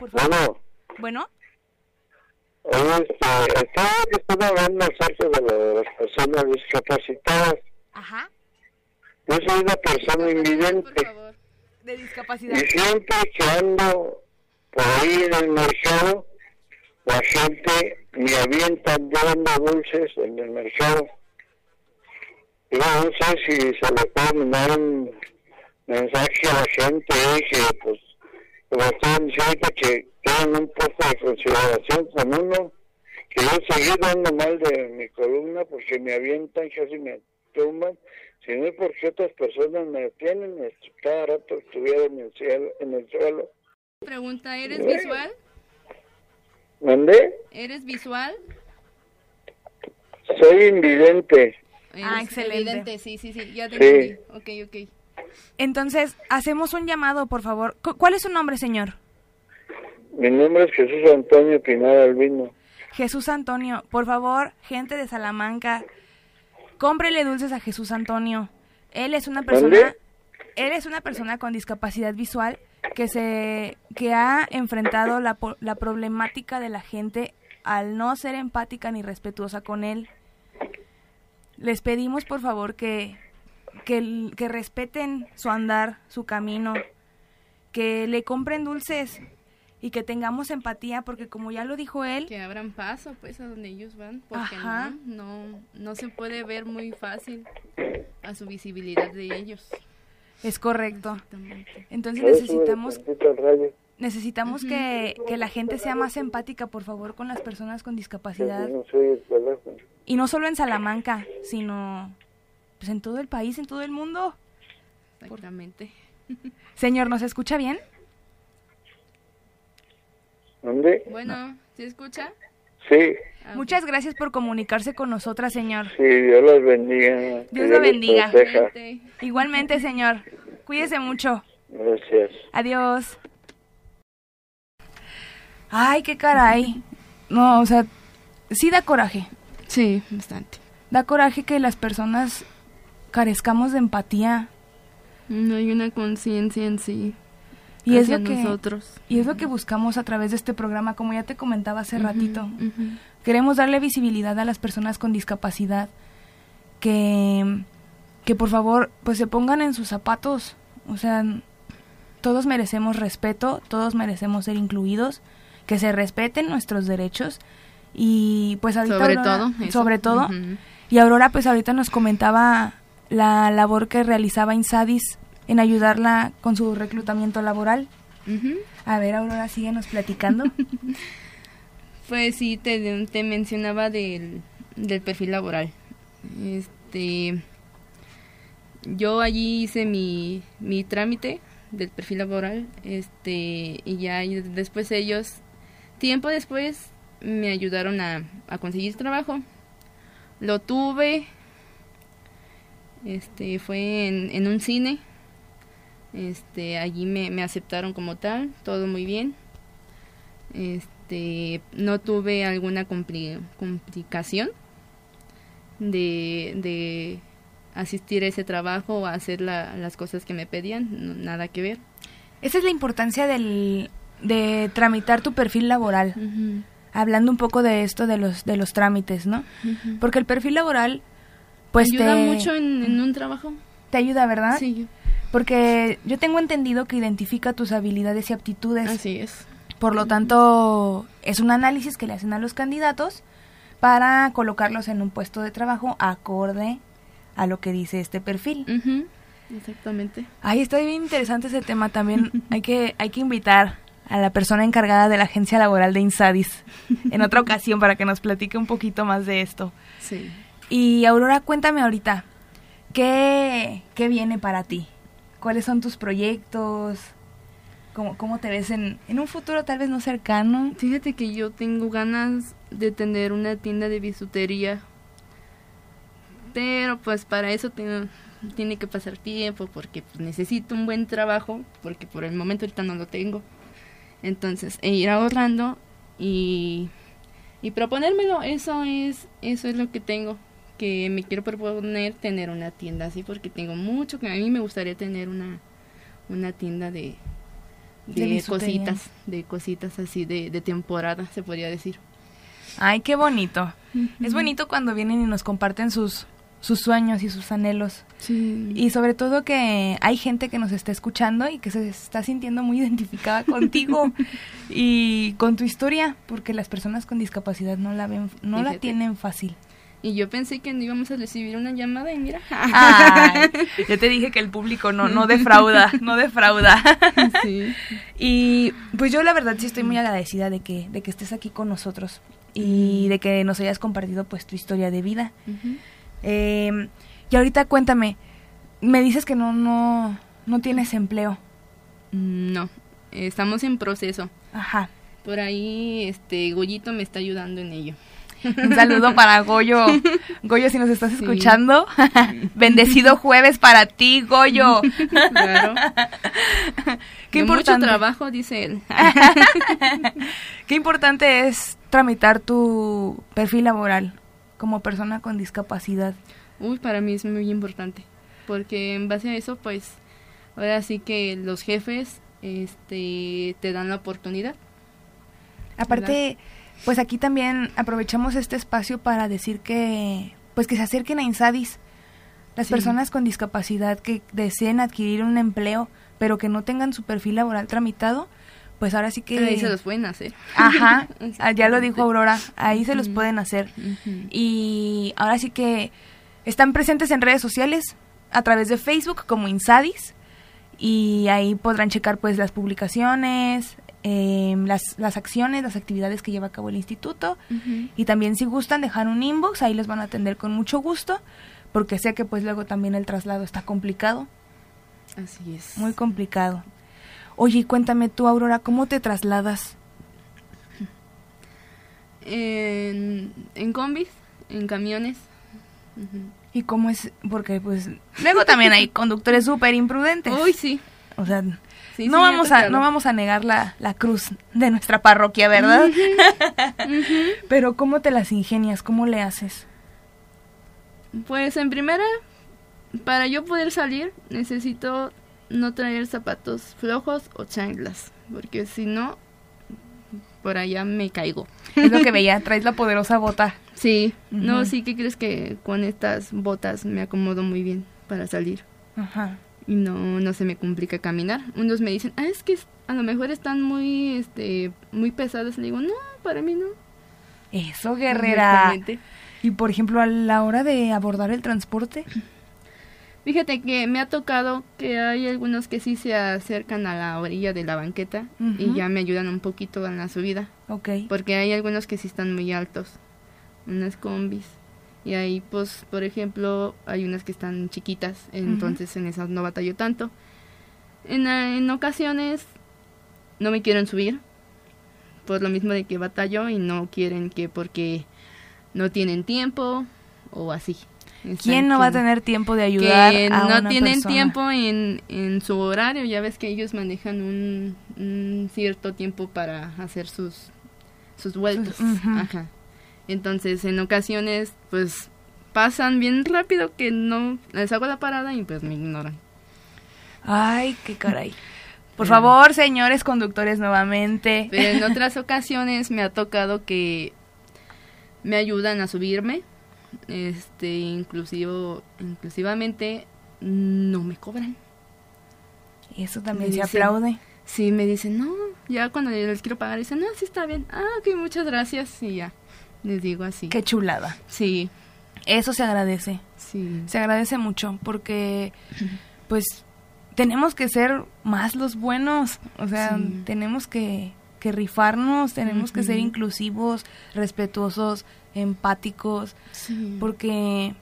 Speaker 1: Por favor.
Speaker 3: Bueno,
Speaker 1: Bueno,
Speaker 3: este, estaba, estaba hablando acerca de lo de las personas discapacitadas.
Speaker 1: ajá,
Speaker 3: Yo soy una persona
Speaker 2: Por
Speaker 3: invidente
Speaker 2: favor.
Speaker 1: de discapacidad.
Speaker 3: y siempre que ando por ahí en el mercado, la gente me avienta dando dulces en el mercado. Yo no sé si se le puede mandar un mensaje a la gente eh, que, pues, estaban diciendo, que tengan un poco de consideración con uno, que yo seguí dando mal de mi columna porque me avientan, casi me tumban, si no es porque otras personas me detienen, est- cada rato estuviera en el cielo, en el suelo.
Speaker 2: Pregunta, ¿eres visual?
Speaker 3: ¿Mandé?
Speaker 2: ¿Eres visual?
Speaker 3: Soy invidente.
Speaker 1: Ah, excelente.
Speaker 2: evidente, sí, sí, sí, ya te
Speaker 3: Sí.
Speaker 2: entendí. Ok, ok.
Speaker 1: Entonces, hacemos un llamado, por favor. Cu- ¿Cuál es su nombre, señor?
Speaker 3: Mi nombre es Jesús Antonio Pinar Albino.
Speaker 1: Jesús Antonio. Por favor, gente de Salamanca, cómprele dulces a Jesús Antonio. Él es una persona,
Speaker 3: ¿Dónde?
Speaker 1: él es una persona con discapacidad visual que se que ha enfrentado la, la problemática de la gente al no ser empática ni respetuosa con él. Les pedimos por favor que que, que respeten su andar, su camino, que le compren dulces y que tengamos empatía porque como ya lo dijo él,
Speaker 2: Que abran paso, pues, a donde ellos van, porque
Speaker 1: Ajá.
Speaker 2: no, no, no se puede ver muy fácil a su visibilidad de ellos.
Speaker 1: es correcto. Entonces
Speaker 3: ¿Puedes
Speaker 1: necesitamos necesitamos que, que la gente sea más empática, por favor, con las personas con discapacidad. Y no solo en Salamanca, sino pues en todo el país, en todo el mundo.
Speaker 2: Exactamente.
Speaker 1: Señor, ¿nos escucha bien?
Speaker 3: ¿Dónde?
Speaker 2: Bueno, ¿se escucha?
Speaker 3: Sí,
Speaker 2: Ah.
Speaker 1: Muchas gracias por comunicarse con nosotras, señor.
Speaker 3: sí, Dios los bendiga. Que
Speaker 1: lo
Speaker 3: los
Speaker 1: bendiga.
Speaker 2: Excelente.
Speaker 1: Igualmente, señor. Cuídese mucho.
Speaker 3: Gracias.
Speaker 1: Adiós. Ay, qué caray. No, o sea, sí da coraje.
Speaker 2: Sí, bastante.
Speaker 1: Da coraje que las personas carezcamos de empatía.
Speaker 2: No hay una conciencia en sí.
Speaker 1: Y es lo que
Speaker 2: nosotros.
Speaker 1: y es lo que buscamos a través de este programa, como ya te comentaba hace ratito. Queremos darle visibilidad a las personas con discapacidad que que por favor pues se pongan en sus zapatos, o sea, todos merecemos respeto, todos merecemos ser incluidos, que se respeten nuestros derechos y pues ahorita
Speaker 2: Sobre
Speaker 1: Aurora-
Speaker 2: todo. eso.
Speaker 1: sobre todo y Aurora pues ahorita nos comentaba la labor que realizaba Insadis en ayudarla con su reclutamiento laboral. A ver, Aurora, síguenos platicando. (laughs)
Speaker 2: Pues sí, te, te mencionaba del, del perfil laboral. Este, yo allí hice mi, mi trámite del perfil laboral, este, y ya después ellos, tiempo después, me ayudaron a, a conseguir trabajo. Lo tuve, este, fue en, en un cine, este, allí me, me aceptaron como tal, todo muy bien. Este, no tuve alguna compli- complicación de, de asistir a ese trabajo o hacer la- las cosas que me pedían, no- nada que ver.
Speaker 1: Esa es la importancia del, de tramitar tu perfil laboral. Hablando un poco de esto de los, de los trámites, ¿no? Porque el perfil laboral, pues
Speaker 2: Ayuda
Speaker 1: te,
Speaker 2: mucho en, en un trabajo.
Speaker 1: te ayuda, ¿verdad?
Speaker 2: Sí,
Speaker 1: Porque yo tengo entendido que identifica tus habilidades y aptitudes.
Speaker 2: así es.
Speaker 1: Por lo tanto, es un análisis que le hacen a los candidatos para colocarlos en un puesto de trabajo acorde a lo que dice este perfil.
Speaker 2: Ujú, Exactamente.
Speaker 1: Ay, está bien interesante ese tema también. (laughs) hay que hay que invitar a la persona encargada de la agencia laboral de Insadis en otra ocasión para que nos platique un poquito más de esto.
Speaker 2: Sí.
Speaker 1: Y Aurora, cuéntame ahorita, ¿qué, qué viene para ti? ¿Cuáles son tus proyectos? ¿Cómo, cómo te ves en, en un futuro tal vez no cercano?
Speaker 2: Fíjate que yo tengo ganas de tener una tienda de bisutería. Pero pues para eso tengo- tiene que pasar tiempo porque pues, necesito un buen trabajo porque por el momento ahorita no lo tengo. Entonces, e ir ahorrando y, y proponérmelo, eso es eso es lo que tengo que me quiero proponer tener una tienda así porque tengo mucho que a mí me gustaría tener una una tienda de
Speaker 1: De
Speaker 2: cositas, de cositas así de, de temporada, se podría decir.
Speaker 1: Ay, qué bonito. Es bonito cuando vienen y nos comparten sus, sus sueños y sus anhelos.
Speaker 2: Sí.
Speaker 1: Y sobre todo que hay gente que nos está escuchando y que se está sintiendo muy (laughs) identificada contigo (laughs) y con tu historia, porque las personas con discapacidad no la ven, no la tienen fácil.
Speaker 2: Y yo pensé que no íbamos a recibir una llamada y mira.
Speaker 1: Ay, (laughs) yo te dije que el público no, no defrauda, no defrauda.
Speaker 2: sí. (laughs)
Speaker 1: Y pues yo la verdad sí estoy muy agradecida de que, de que estés aquí con nosotros y de que nos hayas compartido pues tu historia de vida. Eh, y ahorita cuéntame, me dices que no, no, no tienes empleo.
Speaker 2: Mm, No, estamos en proceso.
Speaker 1: Ajá.
Speaker 2: Por ahí, este, Goyito me está ayudando en ello. (laughs)
Speaker 1: Un saludo para Goyo. (laughs) Goyo, si nos estás
Speaker 2: Sí.
Speaker 1: escuchando, (laughs) bendecido jueves para ti, Goyo.
Speaker 2: Claro.
Speaker 1: Qué
Speaker 2: De
Speaker 1: importante.
Speaker 2: Mucho trabajo, dice él.
Speaker 1: Qué importante es tramitar tu perfil laboral como persona con discapacidad.
Speaker 2: Uy, para mí es muy importante. Porque en base a eso, pues, ahora sí que los jefes, este, te dan la oportunidad.
Speaker 1: Aparte, pues aquí también aprovechamos este espacio para decir que, pues que se acerquen a Insadis. Las
Speaker 2: Sí.
Speaker 1: personas con discapacidad que deseen adquirir un empleo, pero que no tengan su perfil laboral tramitado, pues ahora sí que...
Speaker 2: Ahí se los pueden hacer.
Speaker 1: Ajá, (laughs) ah, ya lo dijo. Aurora, ahí se los pueden hacer. Y ahora sí que están presentes en redes sociales a través de Facebook como Insadis y ahí podrán checar pues las publicaciones, eh, las, las acciones, las actividades que lleva a cabo el instituto y también si gustan dejar un inbox, ahí les van a atender con mucho gusto porque sé que pues luego también el traslado está complicado,
Speaker 2: Así es.
Speaker 1: muy complicado. Oye, y cuéntame tú, Aurora, ¿cómo te trasladas?
Speaker 2: en, en combis, en camiones.
Speaker 1: ¿Y cómo es? Porque pues luego también hay conductores súper imprudentes.
Speaker 2: Uy, sí.
Speaker 1: O sea,
Speaker 2: Sí,
Speaker 1: no
Speaker 2: sí
Speaker 1: vamos a no vamos a negar la, la cruz de nuestra parroquia, ¿verdad? Pero ¿cómo te las ingenias? ¿Cómo le haces?
Speaker 2: Pues en primera, para yo poder salir, necesito no traer zapatos flojos o chanclas, porque si no, por allá me caigo.
Speaker 1: Es lo que (laughs) veía, traes la poderosa bota.
Speaker 2: Sí, no, sí que crees que con estas botas me acomodo muy bien para salir
Speaker 1: Ajá.
Speaker 2: Y no no se me complica caminar. Unos me dicen, "Ah, es que a lo mejor están muy este muy pesadas." Le digo, "No, para mí no."
Speaker 1: Eso, guerrera. Y por ejemplo, a la hora de abordar el transporte, (clears throat)
Speaker 2: Fíjate que me ha tocado que hay algunos que sí se acercan a la orilla de la banqueta y ya me ayudan un poquito en la subida.
Speaker 1: Ok.
Speaker 2: Porque hay algunos que sí están muy altos, unas combis. Y ahí, pues, por ejemplo, hay unas que están chiquitas, entonces en esas no batallo tanto. En, eh, en ocasiones no me quieren subir, por lo mismo de que batallo y no quieren que porque no tienen tiempo o así.
Speaker 1: ¿Quién no va a tener tiempo de ayudar
Speaker 2: que
Speaker 1: a
Speaker 2: no
Speaker 1: una
Speaker 2: tienen
Speaker 1: persona?
Speaker 2: tiempo en, en su horario, ya ves que ellos manejan un, un cierto tiempo para hacer sus, sus
Speaker 1: ujú.
Speaker 2: Ajá. Entonces, en ocasiones, pues pasan bien rápido que no les hago la parada y pues me ignoran.
Speaker 1: Ay, qué caray. (laughs) Por
Speaker 2: Pero-
Speaker 1: favor, señores conductores, nuevamente.
Speaker 2: Pero en (laughs) otras ocasiones me ha tocado que me ayudan a subirme, este, inclusivo, inclusivamente no me cobran.
Speaker 1: Eso también
Speaker 2: Me
Speaker 1: se
Speaker 2: dicen-
Speaker 1: aplaude.
Speaker 2: Sí, me dicen, no, ya cuando les quiero pagar, dicen, no, sí está bien. Ah, ok, muchas gracias. Y ya, les digo así.
Speaker 1: Qué chulada.
Speaker 2: Sí,
Speaker 1: Eso se agradece.
Speaker 2: sí.
Speaker 1: Se agradece mucho porque, pues, tenemos que ser más los buenos. O sea,
Speaker 2: Sí.
Speaker 1: tenemos que, que rifarnos, tenemos que ser inclusivos, respetuosos, empáticos,
Speaker 2: Sí.
Speaker 1: porque,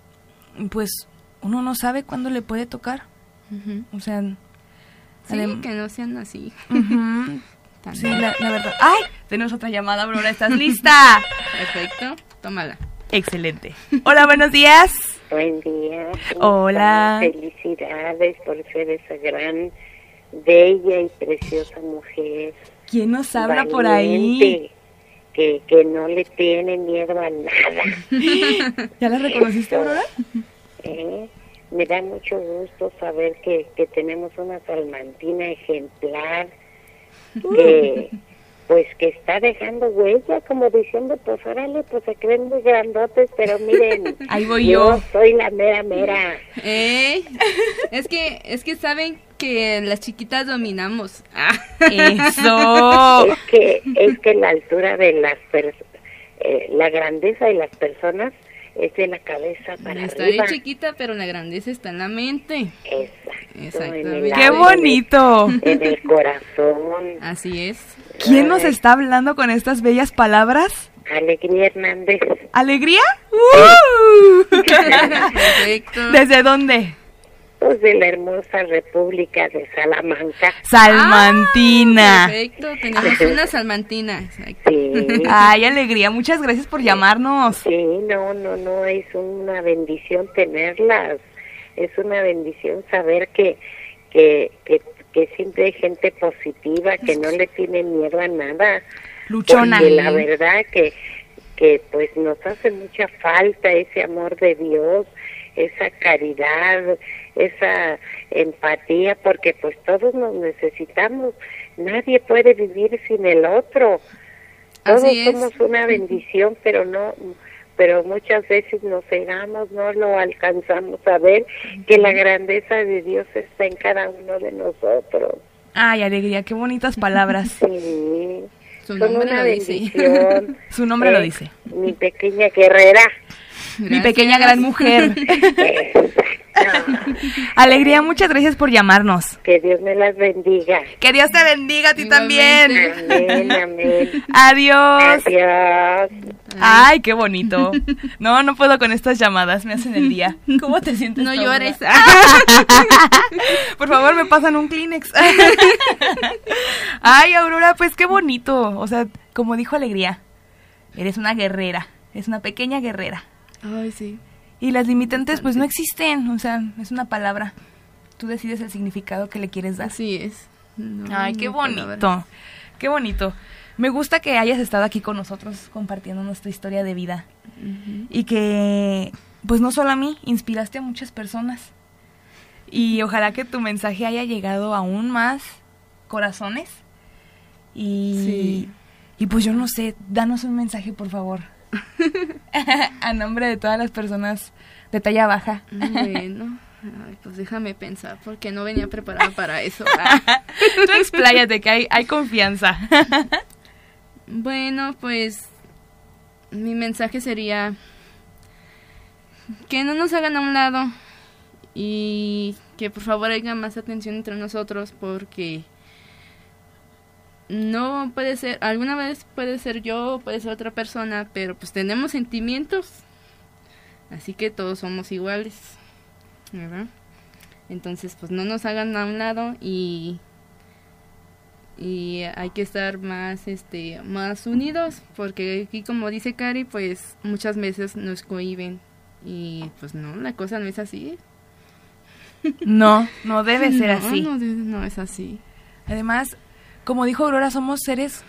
Speaker 1: pues, uno no sabe cuándo le puede tocar.
Speaker 2: Ujú.
Speaker 1: O sea,
Speaker 2: Sí, que no sean así.
Speaker 1: ujú, (laughs) sí, la, la verdad. ¡Ay! Tenemos otra llamada, Aurora. ¿Estás (laughs) lista?
Speaker 2: Perfecto, tómala.
Speaker 1: Excelente. Hola, buenos días.
Speaker 4: Buen día. ¿cómo
Speaker 1: Hola.
Speaker 4: están? Felicidades por ser esa gran, bella y preciosa mujer.
Speaker 1: ¿Quién nos habla por ahí?
Speaker 4: valiente, Que, que no le tiene miedo a nada. (laughs)
Speaker 1: ¿Ya la reconociste, Aurora?
Speaker 4: ¿eh? Me da mucho gusto saber que, que tenemos una salmantina ejemplar que pues que está dejando huella como diciendo pues órale pues se creen muy grandotes pero miren (laughs)
Speaker 1: Ahí voy yo.
Speaker 4: soy la mera mera
Speaker 2: Eh, es que, es que saben que las chiquitas dominamos. Ah. (laughs)
Speaker 1: Eso.
Speaker 4: es que es que la altura de las personas la grandeza de las personas es de la cabeza para
Speaker 2: Estaré
Speaker 4: arriba
Speaker 2: chiquita, pero la grandeza está en la mente.
Speaker 4: Exacto,
Speaker 2: Exactamente.
Speaker 1: ¡Qué bonito!
Speaker 4: en el corazón
Speaker 2: Así es.
Speaker 1: ¿Quién nos está hablando con estas bellas palabras?
Speaker 4: Alegría Hernández
Speaker 1: ¿Alegría? ¡Uh! (laughs)
Speaker 2: Perfecto.
Speaker 1: ¿Desde dónde?
Speaker 4: Pues de la hermosa República de Salamanca
Speaker 1: Salmantina.
Speaker 2: Perfecto, tenemos una salmantina. Exacto.
Speaker 4: sí
Speaker 1: Ay, alegría. Muchas gracias por llamarnos.
Speaker 4: Sí, no, no, no, es una bendición tenerlas, es una bendición saber que, que, que, que siempre hay gente positiva, que no le tiene miedo a nada,
Speaker 1: Luchona.
Speaker 4: porque la verdad que, que pues nos hace mucha falta ese amor de Dios, esa caridad, esa empatía, porque pues todos nos necesitamos, nadie puede vivir sin el otro. Todos
Speaker 2: Así es.
Speaker 4: somos una bendición, pero no, pero muchas veces nos cegamos, no lo alcanzamos a ver que la grandeza de Dios está en cada uno de nosotros.
Speaker 1: Ay, alegría. Qué bonitas palabras.
Speaker 4: Sí,
Speaker 2: Su
Speaker 4: son
Speaker 2: nombre
Speaker 4: una
Speaker 2: lo dice.
Speaker 4: bendición. (laughs)
Speaker 1: Su nombre lo
Speaker 4: Eh,
Speaker 1: dice.
Speaker 4: Mi pequeña guerrera.
Speaker 1: Mi pequeña gran mujer. (laughs) (laughs) Alegría, muchas gracias por llamarnos.
Speaker 4: Que Dios me las bendiga.
Speaker 1: Que Dios te bendiga a ti
Speaker 2: Igualmente.
Speaker 1: también.
Speaker 4: Amén, amén. (laughs)
Speaker 1: Adiós.
Speaker 4: Adiós.
Speaker 1: Ay, qué bonito. No, no puedo con estas llamadas, me hacen el día. ¿Cómo te sientes?
Speaker 2: No llores. (laughs)
Speaker 1: Por favor, me pasan un Kleenex. Ay, Aurora, pues qué bonito. O sea, como dijo Alegría, eres una guerrera, eres una pequeña guerrera.
Speaker 2: Ay, sí.
Speaker 1: Y las limitantes pues no existen, o sea, es una palabra. Tú decides el significado que le quieres dar.
Speaker 2: Así es. No,
Speaker 1: Ay, qué bonito. Qué bonito. Me gusta que hayas estado aquí con nosotros compartiendo nuestra historia de vida. Y que, pues no solo a mí, inspiraste a muchas personas. Y ojalá que tu mensaje haya llegado aún más corazones. Y,
Speaker 2: Sí.
Speaker 1: y pues yo no sé, danos un mensaje, por favor. (laughs) a nombre de todas las personas de talla baja.
Speaker 2: Bueno, ay, pues déjame pensar, porque no venía preparada para eso. (laughs) Ah.
Speaker 1: Tú expláyate, que hay, hay confianza. (laughs)
Speaker 2: Bueno, pues mi mensaje sería que no nos hagan a un lado y que por favor haya más atención entre nosotros porque no puede ser, alguna vez puede ser yo, puede ser otra persona, pero pues tenemos sentimientos, así que todos somos iguales, ¿verdad? Entonces pues no nos hagan a un lado y y hay que estar más este más unidos porque aquí como dice Cari pues muchas veces nos cohiben y pues no la cosa no es así.
Speaker 1: No no debe (laughs) ser
Speaker 2: no,
Speaker 1: así.
Speaker 2: no, no es así.
Speaker 1: Además como dijo Aurora somos seres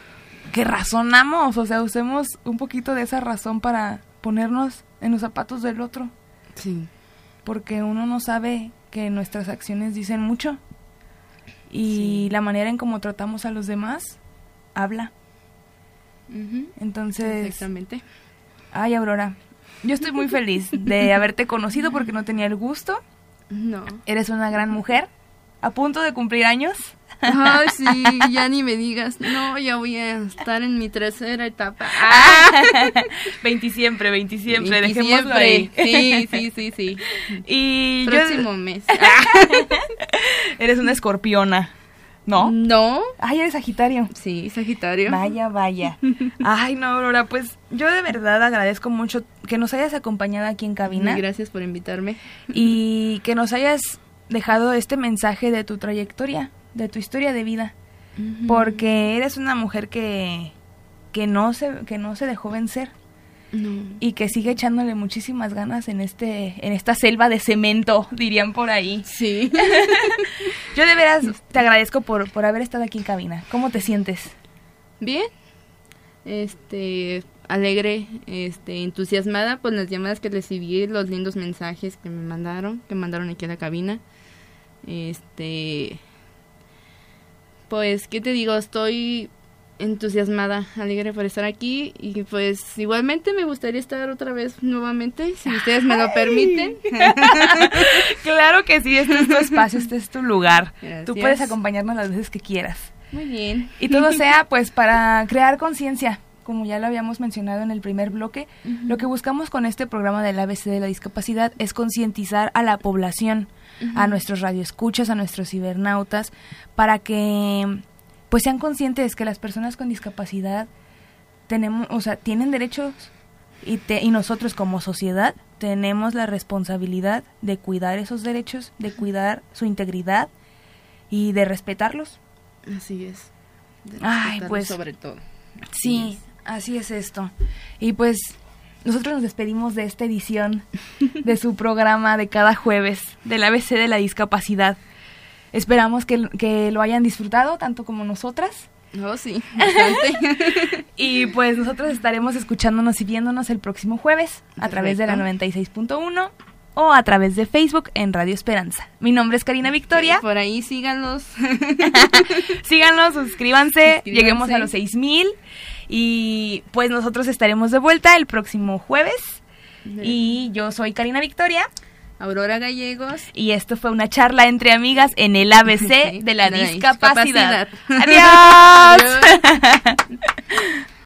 Speaker 1: que razonamos o sea usemos un poquito de esa razón para ponernos en los zapatos del otro
Speaker 2: sí
Speaker 1: porque uno no sabe que nuestras acciones dicen mucho y
Speaker 2: Sí.
Speaker 1: la manera en cómo tratamos a los demás habla. Entonces,
Speaker 2: exactamente
Speaker 1: ay Aurora, yo estoy muy feliz de (laughs) haberte conocido porque no tenía el gusto.
Speaker 2: no
Speaker 1: Eres una gran mujer, a punto de cumplir años.
Speaker 2: Ay, sí, ya ni me digas. No, ya voy a estar en mi tercera etapa. (laughs) Ah,
Speaker 1: 20 siempre, 20 siempre,
Speaker 2: y
Speaker 1: dejémoslo
Speaker 2: siempre.
Speaker 1: ahí.
Speaker 2: Sí, sí, sí, sí. (laughs)
Speaker 1: Y yo-
Speaker 2: Próximo mes. Ah, (laughs)
Speaker 1: eres una escorpiona, ¿no?
Speaker 2: No.
Speaker 1: Ay, eres Sagitario.
Speaker 2: Sí, Sagitario.
Speaker 1: Vaya, vaya. Ay, no, Aurora, pues yo de verdad agradezco mucho que nos hayas acompañado aquí en cabina
Speaker 2: Gracias por invitarme.
Speaker 1: y que nos hayas dejado este mensaje de tu trayectoria, de tu historia de vida, porque eres una mujer que que no se que no se dejó vencer
Speaker 2: No.
Speaker 1: y que sigue echándole muchísimas ganas en este en esta selva de cemento, (laughs) dirían por ahí.
Speaker 2: Sí. (laughs)
Speaker 1: Yo de veras te agradezco por por haber estado aquí en cabina. ¿Cómo te sientes?
Speaker 2: Bien. Este, alegre, este, entusiasmada por las llamadas que recibí, los lindos mensajes que me mandaron, que mandaron aquí a la cabina. Este, pues, ¿qué te digo? Estoy entusiasmada, alegre por estar aquí y pues igualmente me gustaría estar otra vez nuevamente, si ustedes me lo permiten. (laughs)
Speaker 1: Claro que sí, este es tu espacio, este es tu lugar. Tú puedes acompañarnos las veces que quieras.
Speaker 2: Muy bien.
Speaker 1: Y todo (laughs) sea pues para crear conciencia, como ya lo habíamos mencionado en el primer bloque. Lo que buscamos con este programa del ABC de la discapacidad es concientizar a la población, a nuestros radioescuchas, a nuestros cibernautas, para que pues sean conscientes que las personas con discapacidad tenemos, o sea, tienen derechos y, te- y nosotros como sociedad tenemos la responsabilidad de cuidar esos derechos, de cuidar su integridad y de respetarlos.
Speaker 2: Así es. De
Speaker 1: Ay, pues,
Speaker 2: sobre todo.
Speaker 1: Sí, así es esto. Y pues nosotros nos despedimos de esta edición de su (laughs) programa de cada jueves del ABC de la discapacidad. Esperamos que, que lo hayan disfrutado tanto como nosotras.
Speaker 2: Oh, sí, bastante. (laughs)
Speaker 1: Y pues nosotros estaremos escuchándonos y viéndonos el próximo jueves a través de la
Speaker 2: Perfecto.
Speaker 1: 96.1 o a través de Facebook en Radio Esperanza. Mi nombre es Karina Victoria.
Speaker 2: Por ahí síganlos. (laughs)
Speaker 1: Síganos, suscríbanse,
Speaker 2: Suscríbanse.
Speaker 1: lleguemos a los 6000 y pues nosotros estaremos de vuelta el próximo jueves. Y yo soy Karina Victoria
Speaker 2: Aurora Gallegos.
Speaker 1: y esto fue una charla entre amigas en el ABC
Speaker 2: Sí, (laughs)
Speaker 1: de la
Speaker 2: la
Speaker 1: discapacidad.
Speaker 2: discapacidad.
Speaker 1: Adiós. (laughs)
Speaker 2: Adiós. (laughs)